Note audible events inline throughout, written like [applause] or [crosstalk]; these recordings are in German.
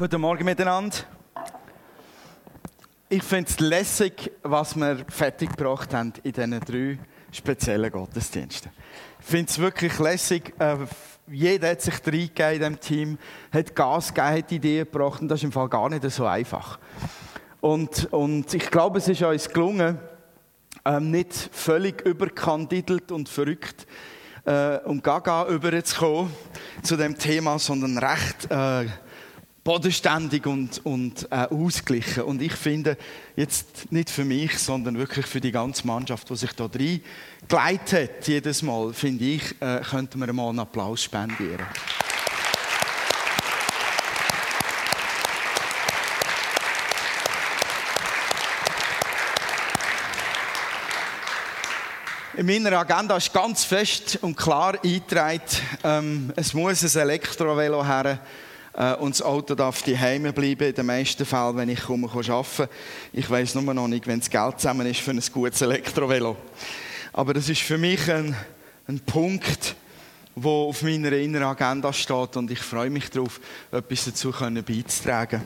Guten Morgen miteinander. Ich finde es lässig, was wir fertig gebracht haben in diesen drei speziellen Gottesdiensten. Ich finde es wirklich lässig. Äh, jeder hat sich reingegeben in diesem Team, hat Gas gegeben, hat Ideen gebracht und das ist im Fall gar nicht so einfach. Und, und ich glaube, es ist uns gelungen, ähm, nicht völlig überkandidelt und verrückt äh, und gaga überzukommen zu dem Thema, sondern recht äh, bodenständig und, und äh, ausgeglichen. Und ich finde, jetzt nicht für mich, sondern wirklich für die ganze Mannschaft, die sich da drin geleitet hat, jedes Mal, finde ich, äh, könnten wir mal einen Applaus spendieren. In meiner Agenda ist ganz fest und klar eingetragen, ähm, es muss ein Elektrovelo her äh, und das Auto darf daheim bleiben, in den meisten Fällen, wenn ich komme, arbeiten Ich weiß nur noch nicht, wenn das Geld zusammen ist für ein gutes Elektrovelo. Aber das ist für mich ein, ein Punkt, der auf meiner inneren Agenda steht und ich freue mich darauf, etwas dazu beizutragen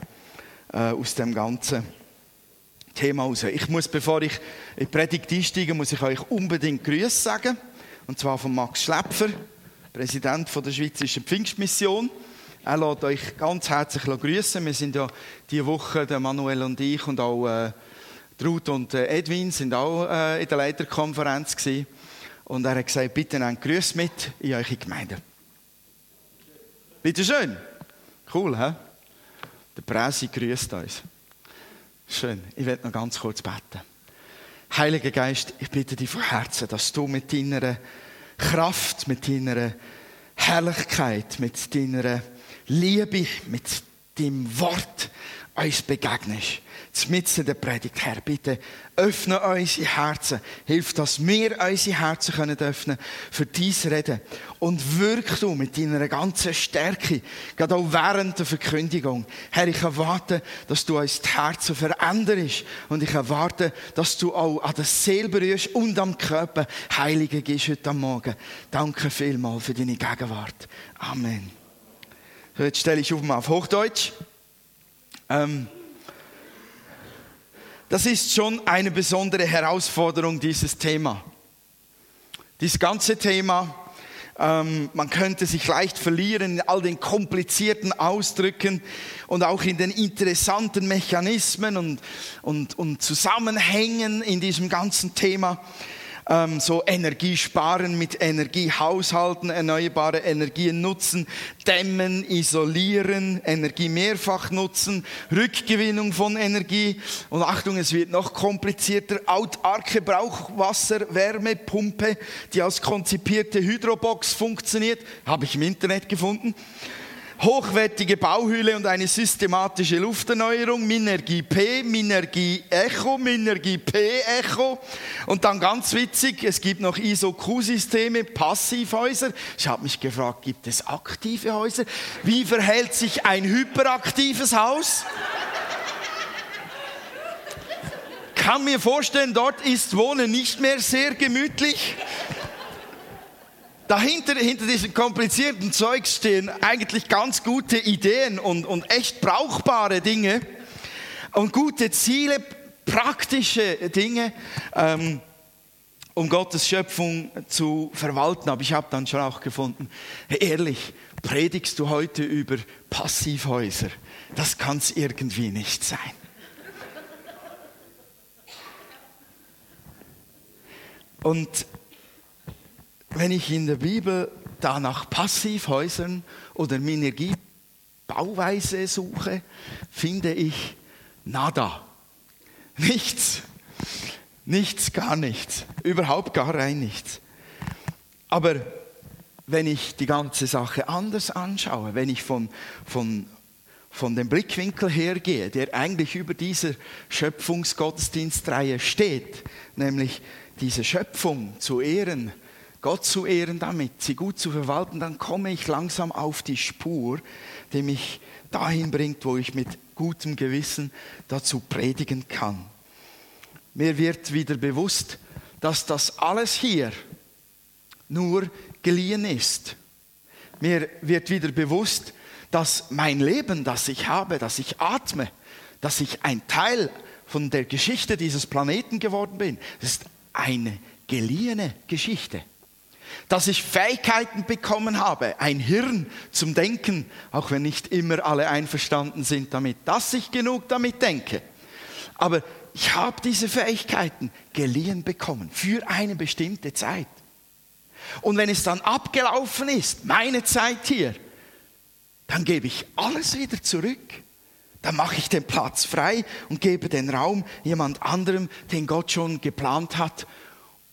äh, aus dem Ganzen. Thema raus. Ich muss, bevor ich in die Predigt einsteige, muss ich euch unbedingt Grüße sagen. Und zwar von Max Schläpfer, Präsident der Schweizerischen Pfingstmission. Er lässt euch ganz herzlich grüßen. Wir sind ja diese Woche, der Manuel und ich und auch äh, Ruth und äh, Edwin sind auch äh, in der Leiterkonferenz gewesen. Und er hat gesagt, bitte nehmt Grüße mit in eure Gemeinde. Bitte schön. Cool, hä? Der Präsi grüßt uns. Schön. Ich werde noch ganz kurz beten. Heiliger Geist, ich bitte dich von Herzen, dass du mit deiner Kraft, mit deiner Herrlichkeit, mit deiner Liebe, mit deinem Wort uns begegnest mitten der Predigt. Herr, bitte öffne unsere Herzen. Hilf, dass wir unsere Herzen können öffnen für dies Reden. Und wirk du mit deiner ganzen Stärke, gerade auch während der Verkündigung. Herr, ich erwarte, dass du uns die Herzen veränderst. Und ich erwarte, dass du auch an der Seele berührst und am Körper Heilige gibst heute Morgen. Danke vielmals für deine Gegenwart. Amen. Jetzt stelle ich auf mal auf Hochdeutsch. Ähm, das ist schon eine besondere Herausforderung, dieses Thema. Dieses ganze Thema, ähm, man könnte sich leicht verlieren in all den komplizierten Ausdrücken und auch in den interessanten Mechanismen und, und, und Zusammenhängen in diesem ganzen Thema ähm, so Energie sparen, mit Energie haushalten, erneuerbare Energien nutzen, dämmen, isolieren, Energie mehrfach nutzen, Rückgewinnung von Energie. Und Achtung, es wird noch komplizierter, autarke Brauchwasserwärmepumpe, die als konzipierte Hydrobox funktioniert, habe ich im Internet gefunden hochwertige Bauhülle und eine systematische Lufterneuerung, Minergie P, Minergie Echo, Minergie P Echo und dann ganz witzig, es gibt noch ISO-Q-Systeme, Passivhäuser. Ich habe mich gefragt, gibt es aktive Häuser? Wie verhält sich ein hyperaktives Haus? kann mir vorstellen, dort ist Wohnen nicht mehr sehr gemütlich. Dahinter, hinter diesem komplizierten Zeug stehen eigentlich ganz gute Ideen und, und echt brauchbare Dinge und gute Ziele, praktische Dinge, ähm, um Gottes Schöpfung zu verwalten. Aber ich habe dann schon auch gefunden, ehrlich, predigst du heute über Passivhäuser? Das kann es irgendwie nicht sein. Und wenn ich in der Bibel da nach Passivhäusern oder Minergiebauweise suche, finde ich nada. Nichts. Nichts, gar nichts. Überhaupt gar rein nichts. Aber wenn ich die ganze Sache anders anschaue, wenn ich von, von, von dem Blickwinkel hergehe, der eigentlich über dieser Schöpfungsgottesdienstreihe steht, nämlich diese Schöpfung zu ehren, Gott zu ehren damit, sie gut zu verwalten, dann komme ich langsam auf die Spur, die mich dahin bringt, wo ich mit gutem Gewissen dazu predigen kann. Mir wird wieder bewusst, dass das alles hier nur geliehen ist. Mir wird wieder bewusst, dass mein Leben, das ich habe, dass ich atme, dass ich ein Teil von der Geschichte dieses Planeten geworden bin, das ist eine geliehene Geschichte. Dass ich Fähigkeiten bekommen habe, ein Hirn zum Denken, auch wenn nicht immer alle einverstanden sind damit, dass ich genug damit denke. Aber ich habe diese Fähigkeiten geliehen bekommen für eine bestimmte Zeit. Und wenn es dann abgelaufen ist, meine Zeit hier, dann gebe ich alles wieder zurück. Dann mache ich den Platz frei und gebe den Raum jemand anderem, den Gott schon geplant hat,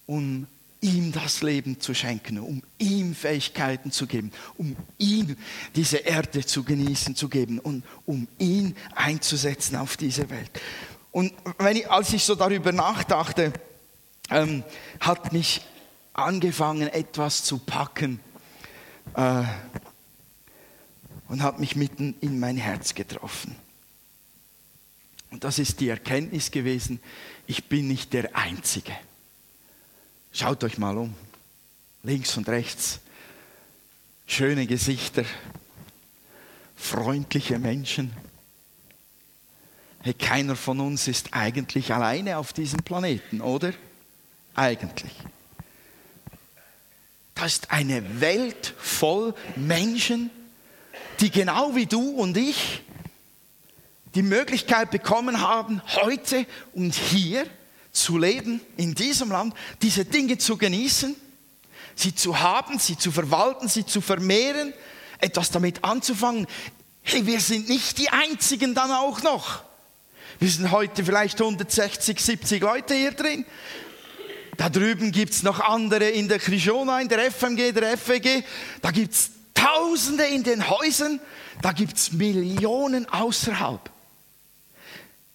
um ihm das Leben zu schenken, um ihm Fähigkeiten zu geben, um ihm diese Erde zu genießen zu geben und um ihn einzusetzen auf diese Welt. Und wenn ich, als ich so darüber nachdachte, ähm, hat mich angefangen, etwas zu packen äh, und hat mich mitten in mein Herz getroffen. Und das ist die Erkenntnis gewesen, ich bin nicht der Einzige. Schaut euch mal um, links und rechts, schöne Gesichter, freundliche Menschen. Hey, keiner von uns ist eigentlich alleine auf diesem Planeten, oder? Eigentlich. Das ist eine Welt voll Menschen, die genau wie du und ich die Möglichkeit bekommen haben, heute und hier zu leben, in diesem Land, diese Dinge zu genießen, sie zu haben, sie zu verwalten, sie zu vermehren, etwas damit anzufangen. Hey, wir sind nicht die Einzigen dann auch noch. Wir sind heute vielleicht 160, 70 Leute hier drin. Da drüben gibt es noch andere in der Krishona, in der FMG, der FWG. Da gibt es Tausende in den Häusern. Da gibt es Millionen außerhalb.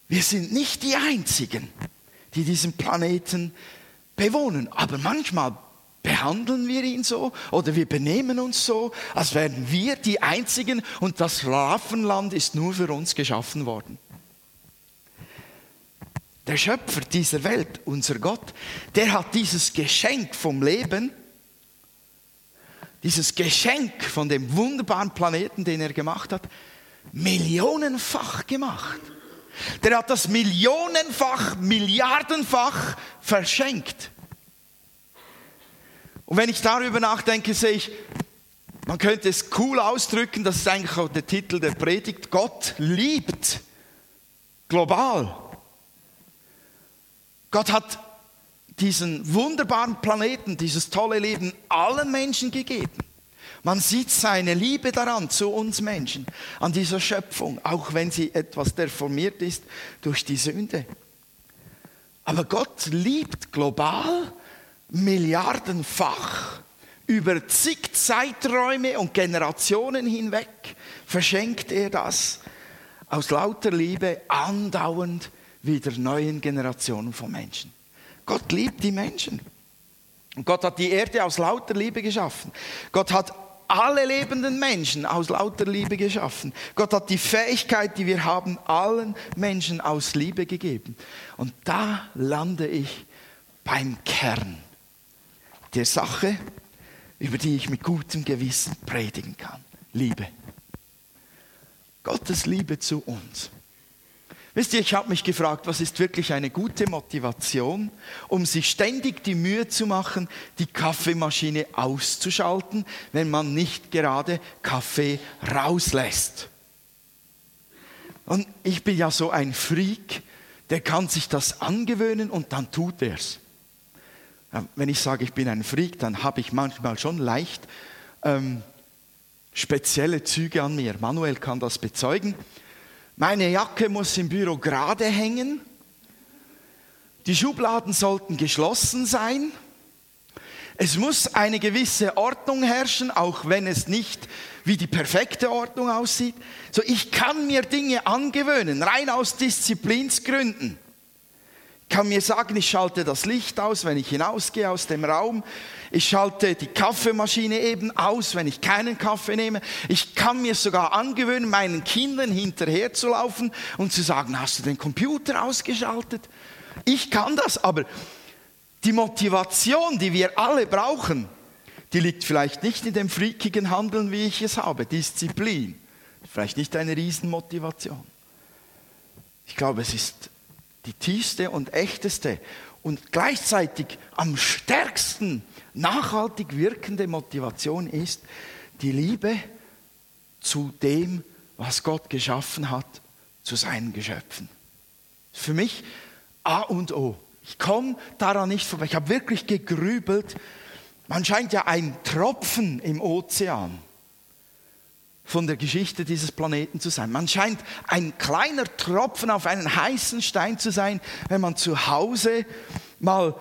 Wir sind nicht die Einzigen, die diesen Planeten bewohnen. Aber manchmal behandeln wir ihn so oder wir benehmen uns so, als wären wir die Einzigen und das Schlafenland ist nur für uns geschaffen worden. Der Schöpfer dieser Welt, unser Gott, der hat dieses Geschenk vom Leben, dieses Geschenk von dem wunderbaren Planeten, den er gemacht hat, millionenfach gemacht. Der hat das millionenfach, milliardenfach verschenkt. Und wenn ich darüber nachdenke, sehe ich, man könnte es cool ausdrücken, das ist eigentlich auch der Titel der Predigt, Gott liebt global. Gott hat diesen wunderbaren Planeten, dieses tolle Leben allen Menschen gegeben. Man sieht seine Liebe daran zu uns Menschen, an dieser Schöpfung, auch wenn sie etwas deformiert ist durch die Sünde. Aber Gott liebt global, milliardenfach, über zig Zeiträume und Generationen hinweg verschenkt er das aus lauter Liebe andauernd wieder neuen Generationen von Menschen. Gott liebt die Menschen. Und Gott hat die Erde aus lauter Liebe geschaffen. Gott hat alle lebenden Menschen aus lauter Liebe geschaffen. Gott hat die Fähigkeit, die wir haben, allen Menschen aus Liebe gegeben. Und da lande ich beim Kern der Sache, über die ich mit gutem Gewissen predigen kann. Liebe. Gottes Liebe zu uns. Wisst ihr, ich habe mich gefragt, was ist wirklich eine gute Motivation, um sich ständig die Mühe zu machen, die Kaffeemaschine auszuschalten, wenn man nicht gerade Kaffee rauslässt. Und ich bin ja so ein Freak, der kann sich das angewöhnen und dann tut er es. Wenn ich sage, ich bin ein Freak, dann habe ich manchmal schon leicht ähm, spezielle Züge an mir. Manuel kann das bezeugen. Meine Jacke muss im Büro gerade hängen. Die Schubladen sollten geschlossen sein. Es muss eine gewisse Ordnung herrschen, auch wenn es nicht wie die perfekte Ordnung aussieht. So, ich kann mir Dinge angewöhnen, rein aus Disziplinsgründen kann mir sagen, ich schalte das Licht aus, wenn ich hinausgehe aus dem Raum. Ich schalte die Kaffeemaschine eben aus, wenn ich keinen Kaffee nehme. Ich kann mir sogar angewöhnen, meinen Kindern hinterher zu laufen und zu sagen, hast du den Computer ausgeschaltet? Ich kann das, aber die Motivation, die wir alle brauchen, die liegt vielleicht nicht in dem freakigen Handeln, wie ich es habe, Disziplin. Vielleicht nicht eine Riesenmotivation. Ich glaube, es ist die tiefste und echteste und gleichzeitig am stärksten nachhaltig wirkende Motivation ist die Liebe zu dem, was Gott geschaffen hat, zu seinen Geschöpfen. Für mich A und O. Ich komme daran nicht vorbei. Ich habe wirklich gegrübelt. Man scheint ja ein Tropfen im Ozean von der Geschichte dieses Planeten zu sein. Man scheint ein kleiner Tropfen auf einen heißen Stein zu sein, wenn man zu Hause mal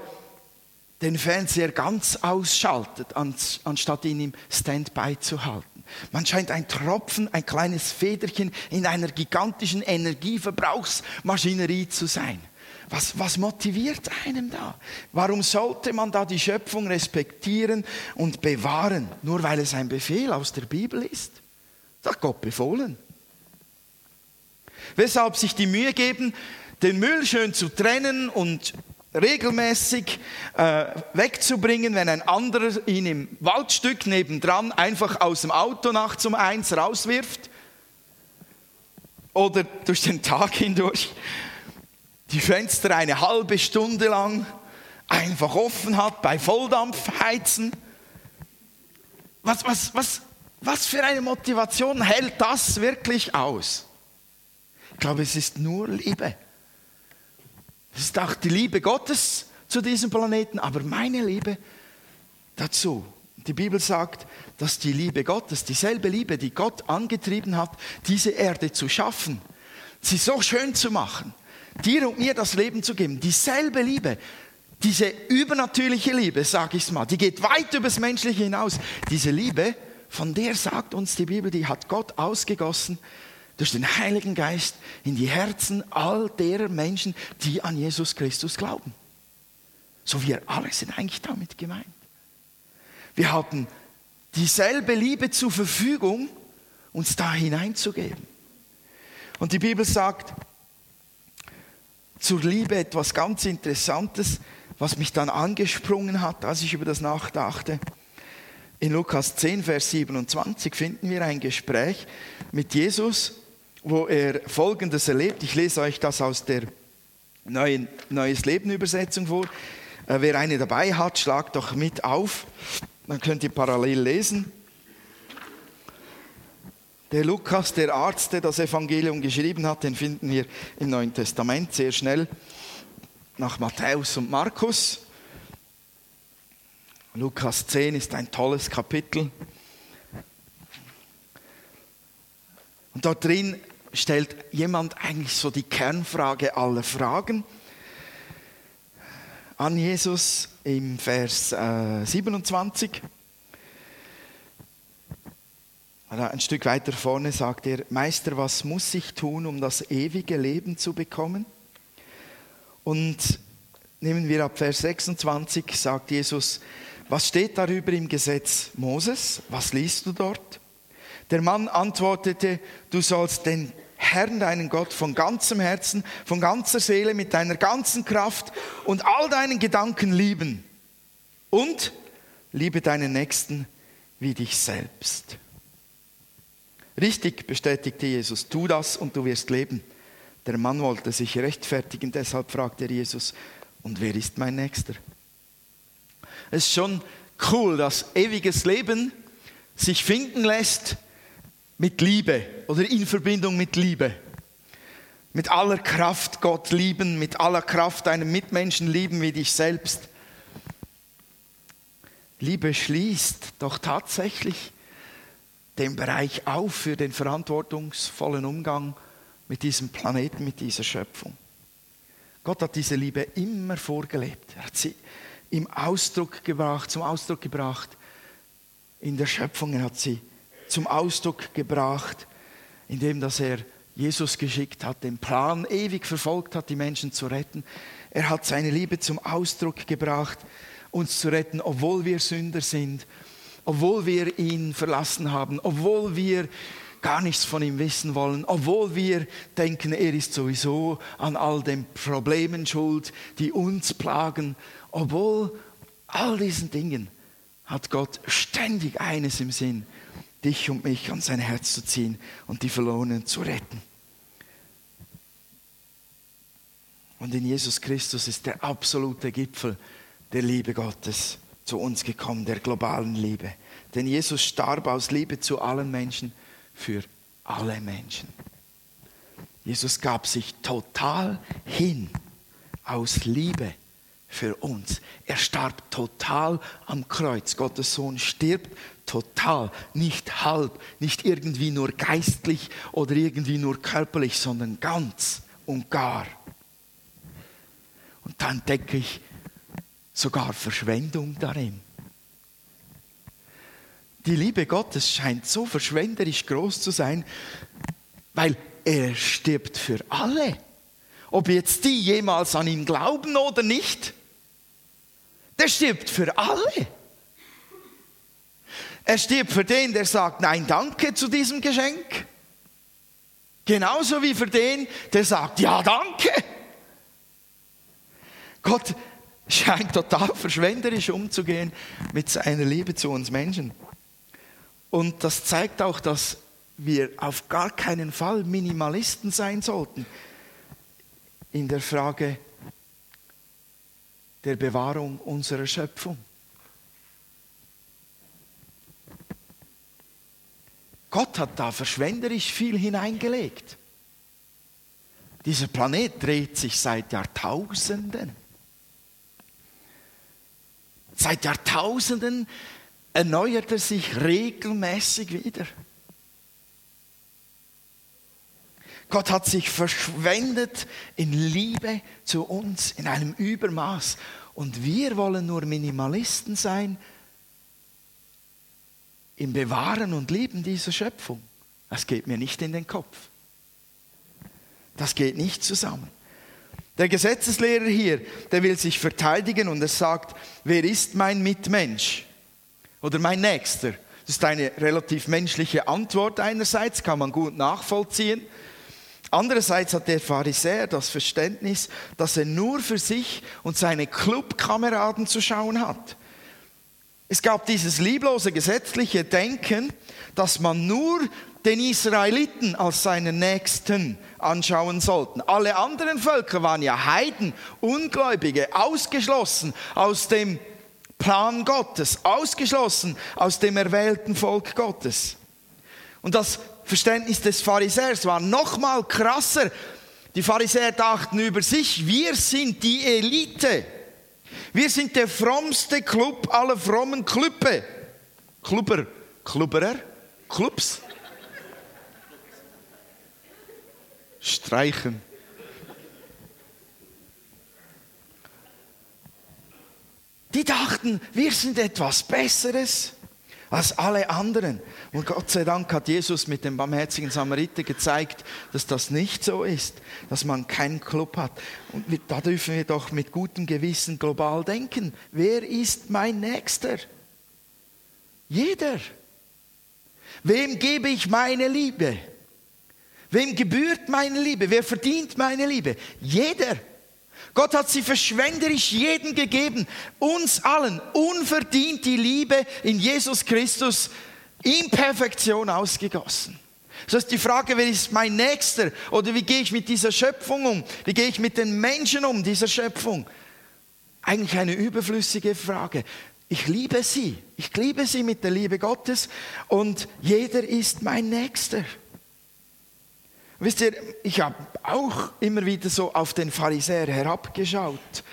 den Fernseher ganz ausschaltet, anstatt ihn im Standby zu halten. Man scheint ein Tropfen, ein kleines Federchen in einer gigantischen Energieverbrauchsmaschinerie zu sein. Was, was motiviert einem da? Warum sollte man da die Schöpfung respektieren und bewahren? Nur weil es ein Befehl aus der Bibel ist? Das hat Gott befohlen. Weshalb sich die Mühe geben, den Müll schön zu trennen und regelmäßig äh, wegzubringen, wenn ein anderer ihn im Waldstück nebendran einfach aus dem Auto nachts um eins rauswirft oder durch den Tag hindurch die Fenster eine halbe Stunde lang einfach offen hat bei Volldampfheizen. Was, was, was, was für eine Motivation hält das wirklich aus? Ich glaube, es ist nur Liebe. Es ist auch die Liebe Gottes zu diesem Planeten, aber meine Liebe dazu. Die Bibel sagt, dass die Liebe Gottes, dieselbe Liebe, die Gott angetrieben hat, diese Erde zu schaffen, sie so schön zu machen, dir und mir das Leben zu geben, dieselbe Liebe, diese übernatürliche Liebe, sage ich mal, die geht weit übers Menschliche hinaus. Diese Liebe, von der sagt uns die Bibel, die hat Gott ausgegossen durch den Heiligen Geist in die Herzen all derer Menschen, die an Jesus Christus glauben. So wir alle sind eigentlich damit gemeint. Wir haben dieselbe Liebe zur Verfügung, uns da hineinzugeben. Und die Bibel sagt zur Liebe etwas ganz Interessantes, was mich dann angesprungen hat, als ich über das nachdachte. In Lukas 10, Vers 27 finden wir ein Gespräch mit Jesus wo er Folgendes erlebt. Ich lese euch das aus der neuen Neues Leben Übersetzung vor. Äh, wer eine dabei hat, schlagt doch mit auf. Dann könnt ihr parallel lesen. Der Lukas, der Arzt, der das Evangelium geschrieben hat, den finden wir im Neuen Testament sehr schnell nach Matthäus und Markus. Lukas 10 ist ein tolles Kapitel. Und dort drin stellt jemand eigentlich so die Kernfrage aller Fragen an Jesus im Vers äh, 27. Ein Stück weiter vorne sagt er, Meister, was muss ich tun, um das ewige Leben zu bekommen? Und nehmen wir ab Vers 26, sagt Jesus, was steht darüber im Gesetz Moses? Was liest du dort? Der Mann antwortete, du sollst den Herrn, deinen Gott, von ganzem Herzen, von ganzer Seele, mit deiner ganzen Kraft und all deinen Gedanken lieben. Und liebe deinen Nächsten wie dich selbst. Richtig, bestätigte Jesus, tu das und du wirst leben. Der Mann wollte sich rechtfertigen, deshalb fragte er Jesus, und wer ist mein Nächster? Es ist schon cool, dass ewiges Leben sich finden lässt mit Liebe oder in Verbindung mit Liebe. Mit aller Kraft Gott lieben, mit aller Kraft deinen Mitmenschen lieben wie dich selbst. Liebe schließt doch tatsächlich den Bereich auf für den verantwortungsvollen Umgang mit diesem Planeten, mit dieser Schöpfung. Gott hat diese Liebe immer vorgelebt. Er hat sie im Ausdruck gebracht, zum Ausdruck gebracht in der Schöpfung. Er hat sie zum Ausdruck gebracht, indem dass er Jesus geschickt hat, den Plan ewig verfolgt hat, die Menschen zu retten. Er hat seine Liebe zum Ausdruck gebracht, uns zu retten, obwohl wir Sünder sind, obwohl wir ihn verlassen haben, obwohl wir gar nichts von ihm wissen wollen, obwohl wir denken, er ist sowieso an all den Problemen schuld, die uns plagen, obwohl all diesen Dingen hat Gott ständig eines im Sinn, dich und mich an sein Herz zu ziehen und die Verlorenen zu retten. Und in Jesus Christus ist der absolute Gipfel der Liebe Gottes zu uns gekommen, der globalen Liebe. Denn Jesus starb aus Liebe zu allen Menschen für alle Menschen. Jesus gab sich total hin aus Liebe für uns. Er starb total am Kreuz. Gottes Sohn stirbt total, nicht halb, nicht irgendwie nur geistlich oder irgendwie nur körperlich, sondern ganz und gar. Und dann entdecke ich sogar Verschwendung darin. Die Liebe Gottes scheint so verschwenderisch groß zu sein, weil er stirbt für alle. Ob jetzt die jemals an ihn glauben oder nicht, der stirbt für alle. Er stirbt für den, der sagt Nein, danke zu diesem Geschenk. Genauso wie für den, der sagt Ja, danke. Gott scheint total verschwenderisch umzugehen mit seiner Liebe zu uns Menschen. Und das zeigt auch, dass wir auf gar keinen Fall Minimalisten sein sollten in der Frage der Bewahrung unserer Schöpfung. Gott hat da verschwenderisch viel hineingelegt. Dieser Planet dreht sich seit Jahrtausenden. Seit Jahrtausenden erneuert er sich regelmäßig wieder. Gott hat sich verschwendet in Liebe zu uns in einem Übermaß. Und wir wollen nur Minimalisten sein im Bewahren und Lieben dieser Schöpfung. Das geht mir nicht in den Kopf. Das geht nicht zusammen. Der Gesetzeslehrer hier, der will sich verteidigen und er sagt, wer ist mein Mitmensch oder mein Nächster? Das ist eine relativ menschliche Antwort einerseits, kann man gut nachvollziehen. Andererseits hat der Pharisäer das Verständnis, dass er nur für sich und seine Clubkameraden zu schauen hat. Es gab dieses lieblose gesetzliche Denken, dass man nur den Israeliten als seinen Nächsten anschauen sollten. Alle anderen Völker waren ja Heiden, Ungläubige, ausgeschlossen aus dem Plan Gottes, ausgeschlossen aus dem erwählten Volk Gottes. Und das Verständnis des Pharisäers war noch mal krasser. Die Pharisäer dachten über sich, wir sind die Elite. Wir sind der frommste Club aller frommen Klüppe. Klubber, Klubberer, Clubs. Streichen. Die dachten, wir sind etwas Besseres als alle anderen. Und Gott sei Dank hat Jesus mit dem barmherzigen Samariter gezeigt, dass das nicht so ist, dass man keinen Club hat. Und da dürfen wir doch mit gutem Gewissen global denken. Wer ist mein Nächster? Jeder. Wem gebe ich meine Liebe? Wem gebührt meine Liebe? Wer verdient meine Liebe? Jeder. Gott hat sie verschwenderisch jedem gegeben, uns allen unverdient die Liebe in Jesus Christus in Perfektion ausgegossen. Das heißt, die Frage, wer ist mein Nächster oder wie gehe ich mit dieser Schöpfung um? Wie gehe ich mit den Menschen um, dieser Schöpfung? Eigentlich eine überflüssige Frage. Ich liebe sie. Ich liebe sie mit der Liebe Gottes und jeder ist mein Nächster. Wisst ihr, ich habe auch immer wieder so auf den Pharisäer herabgeschaut,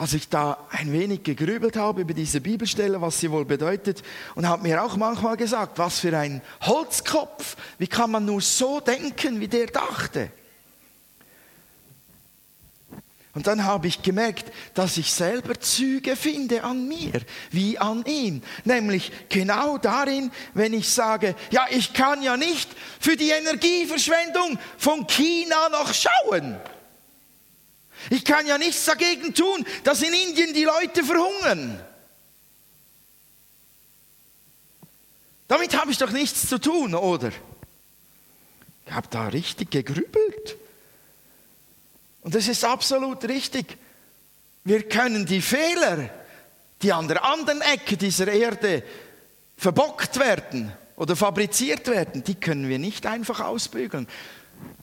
als ich da ein wenig gegrübelt habe über diese Bibelstelle, was sie wohl bedeutet, und habe mir auch manchmal gesagt, was für ein Holzkopf, wie kann man nur so denken, wie der dachte? Und dann habe ich gemerkt, dass ich selber Züge finde an mir, wie an ihm. Nämlich genau darin, wenn ich sage, ja, ich kann ja nicht für die Energieverschwendung von China noch schauen. Ich kann ja nichts dagegen tun, dass in Indien die Leute verhungern. Damit habe ich doch nichts zu tun, oder? Ich habe da richtig gegrübelt. Und das ist absolut richtig. Wir können die Fehler, die an der anderen Ecke dieser Erde verbockt werden oder fabriziert werden, die können wir nicht einfach ausbügeln.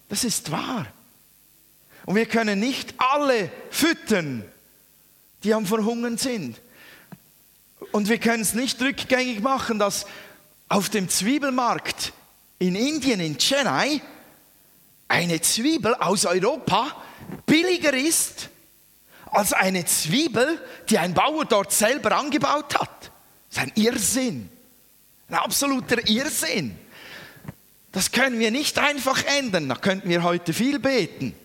Das ist wahr. Und wir können nicht alle füttern, die am Verhungern sind. Und wir können es nicht rückgängig machen, dass auf dem Zwiebelmarkt in Indien, in Chennai, eine Zwiebel aus Europa billiger ist als eine Zwiebel, die ein Bauer dort selber angebaut hat. Das ist ein Irrsinn. Ein absoluter Irrsinn. Das können wir nicht einfach ändern. Da könnten wir heute viel beten.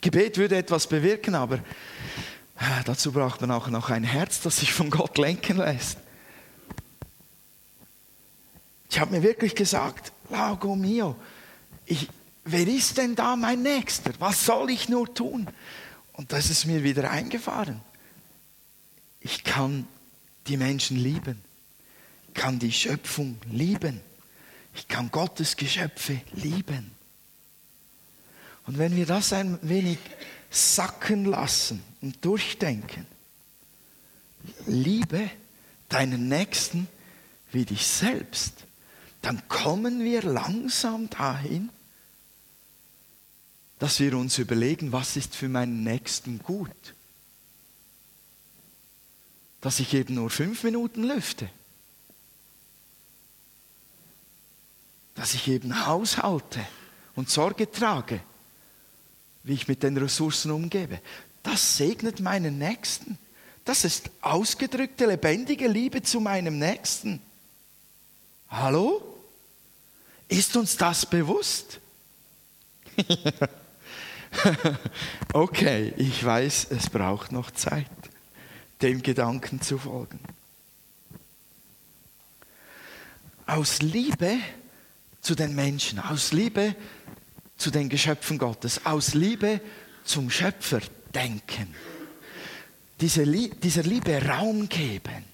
Gebet würde etwas bewirken, aber äh, dazu braucht man auch noch ein Herz, das sich von Gott lenken lässt. Ich habe mir wirklich gesagt, Lago mio, ich, wer ist denn da mein Nächster? Was soll ich nur tun? Und das ist mir wieder eingefahren. Ich kann die Menschen lieben. Ich kann die Schöpfung lieben. Ich kann Gottes Geschöpfe lieben. Und wenn wir das ein wenig sacken lassen und durchdenken, liebe deinen Nächsten wie dich selbst, dann kommen wir langsam dahin, dass wir uns überlegen, was ist für meinen Nächsten gut. Dass ich eben nur fünf Minuten lüfte. Dass ich eben haushalte und Sorge trage, wie ich mit den Ressourcen umgebe. Das segnet meinen Nächsten. Das ist ausgedrückte, lebendige Liebe zu meinem Nächsten. Hallo? Ist uns das bewusst? [laughs] okay, ich weiß, es braucht noch Zeit, dem Gedanken zu folgen. Aus Liebe zu den Menschen, aus Liebe zu den Geschöpfen Gottes, aus Liebe zum Schöpfer denken, dieser Liebe Raum geben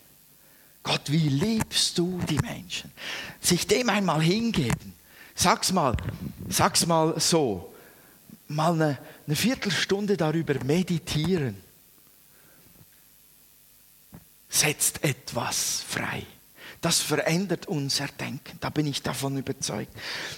Gott, wie liebst du die Menschen? Sich dem einmal hingeben. Sag's mal, sag's mal so. Mal eine, eine Viertelstunde darüber meditieren. Setzt etwas frei. Das verändert unser Denken. Da bin ich davon überzeugt.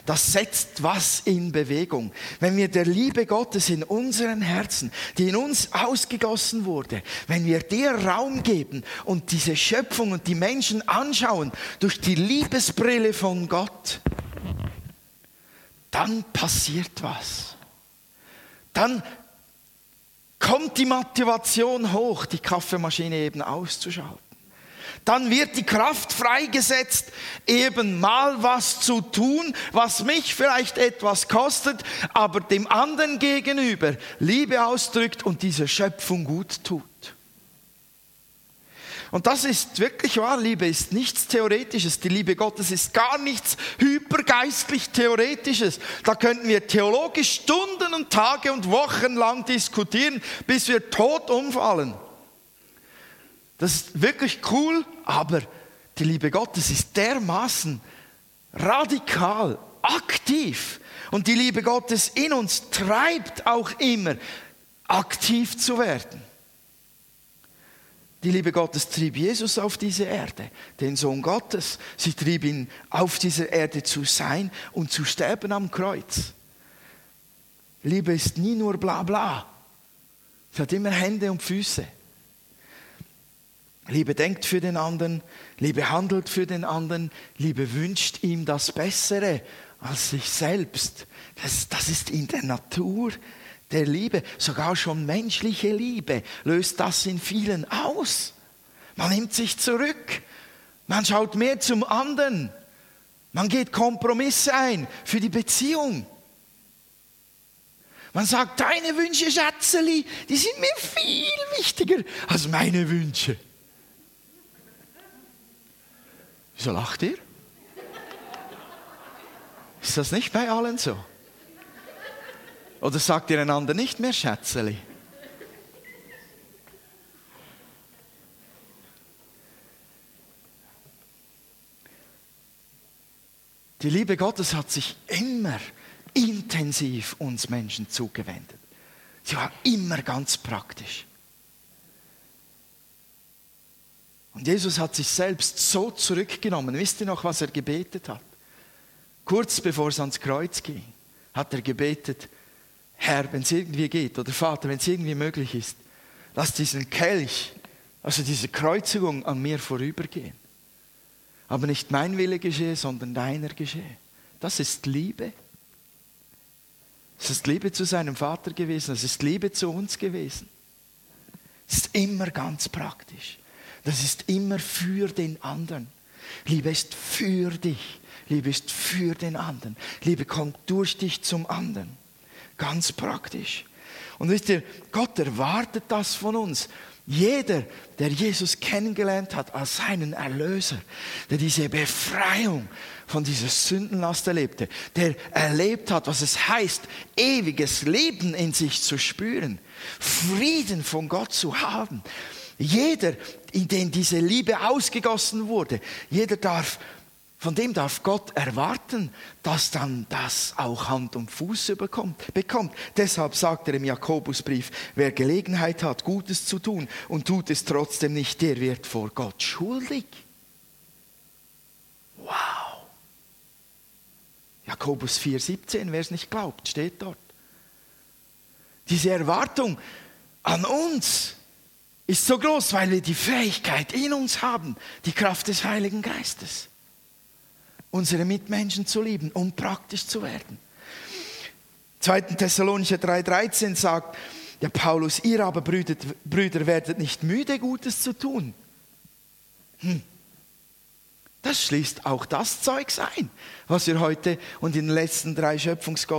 Das setzt was in Bewegung. Wenn wir der Liebe Gottes in unseren Herzen, die in uns ausgegossen wurde, wenn wir der Raum geben und diese Schöpfung und die Menschen anschauen durch die Liebesbrille von Gott, dann passiert was. Dann kommt die Motivation hoch, die Kaffeemaschine eben auszuschalten dann wird die Kraft freigesetzt, eben mal was zu tun, was mich vielleicht etwas kostet, aber dem anderen gegenüber Liebe ausdrückt und diese Schöpfung gut tut. Und das ist wirklich wahr, Liebe ist nichts Theoretisches. Die Liebe Gottes ist gar nichts hypergeistlich Theoretisches. Da könnten wir theologisch Stunden und Tage und Wochen lang diskutieren, bis wir tot umfallen. Das ist wirklich cool, aber die Liebe Gottes ist dermaßen radikal, aktiv. Und die Liebe Gottes in uns treibt auch immer, aktiv zu werden. Die Liebe Gottes trieb Jesus auf diese Erde, den Sohn Gottes. Sie trieb ihn auf dieser Erde zu sein und zu sterben am Kreuz. Liebe ist nie nur bla bla. Sie hat immer Hände und Füße. Liebe denkt für den anderen, Liebe handelt für den anderen, Liebe wünscht ihm das Bessere als sich selbst. Das, das ist in der Natur der Liebe. Sogar schon menschliche Liebe löst das in vielen aus. Man nimmt sich zurück, man schaut mehr zum anderen, man geht Kompromisse ein für die Beziehung. Man sagt, deine Wünsche, Schätzeli, die sind mir viel wichtiger als meine Wünsche. Wieso lacht ihr? Ist das nicht bei allen so? Oder sagt ihr einander nicht mehr Schätzeli? Die Liebe Gottes hat sich immer intensiv uns Menschen zugewendet. Sie war immer ganz praktisch. Und Jesus hat sich selbst so zurückgenommen. Wisst ihr noch, was er gebetet hat? Kurz bevor es ans Kreuz ging, hat er gebetet, Herr, wenn es irgendwie geht, oder Vater, wenn es irgendwie möglich ist, lass diesen Kelch, also diese Kreuzigung an mir vorübergehen. Aber nicht mein Wille geschehe, sondern deiner geschehe. Das ist Liebe. Es ist Liebe zu seinem Vater gewesen, es ist Liebe zu uns gewesen. Es ist immer ganz praktisch. Das ist immer für den anderen. Liebe ist für dich. Liebe ist für den anderen. Liebe kommt durch dich zum anderen. Ganz praktisch. Und wisst ihr, Gott erwartet das von uns. Jeder, der Jesus kennengelernt hat als seinen Erlöser, der diese Befreiung von dieser Sündenlast erlebte, der erlebt hat, was es heißt, ewiges Leben in sich zu spüren, Frieden von Gott zu haben, jeder, in den diese Liebe ausgegossen wurde, jeder darf, von dem darf Gott erwarten, dass dann das auch Hand und Fuß bekommt. bekommt. Deshalb sagt er im Jakobusbrief, wer Gelegenheit hat, Gutes zu tun und tut es trotzdem nicht, der wird vor Gott schuldig. Wow. Jakobus 4,17, wer es nicht glaubt, steht dort. Diese Erwartung an uns, ist so groß, weil wir die Fähigkeit in uns haben, die Kraft des Heiligen Geistes, unsere Mitmenschen zu lieben und praktisch zu werden. 2. Thessalonicher 3,13 sagt der Paulus, ihr aber Brüder, Brüder werdet nicht müde, Gutes zu tun. Hm. Das schließt auch das Zeugs ein, was wir heute und in den letzten drei Schöpfungsgott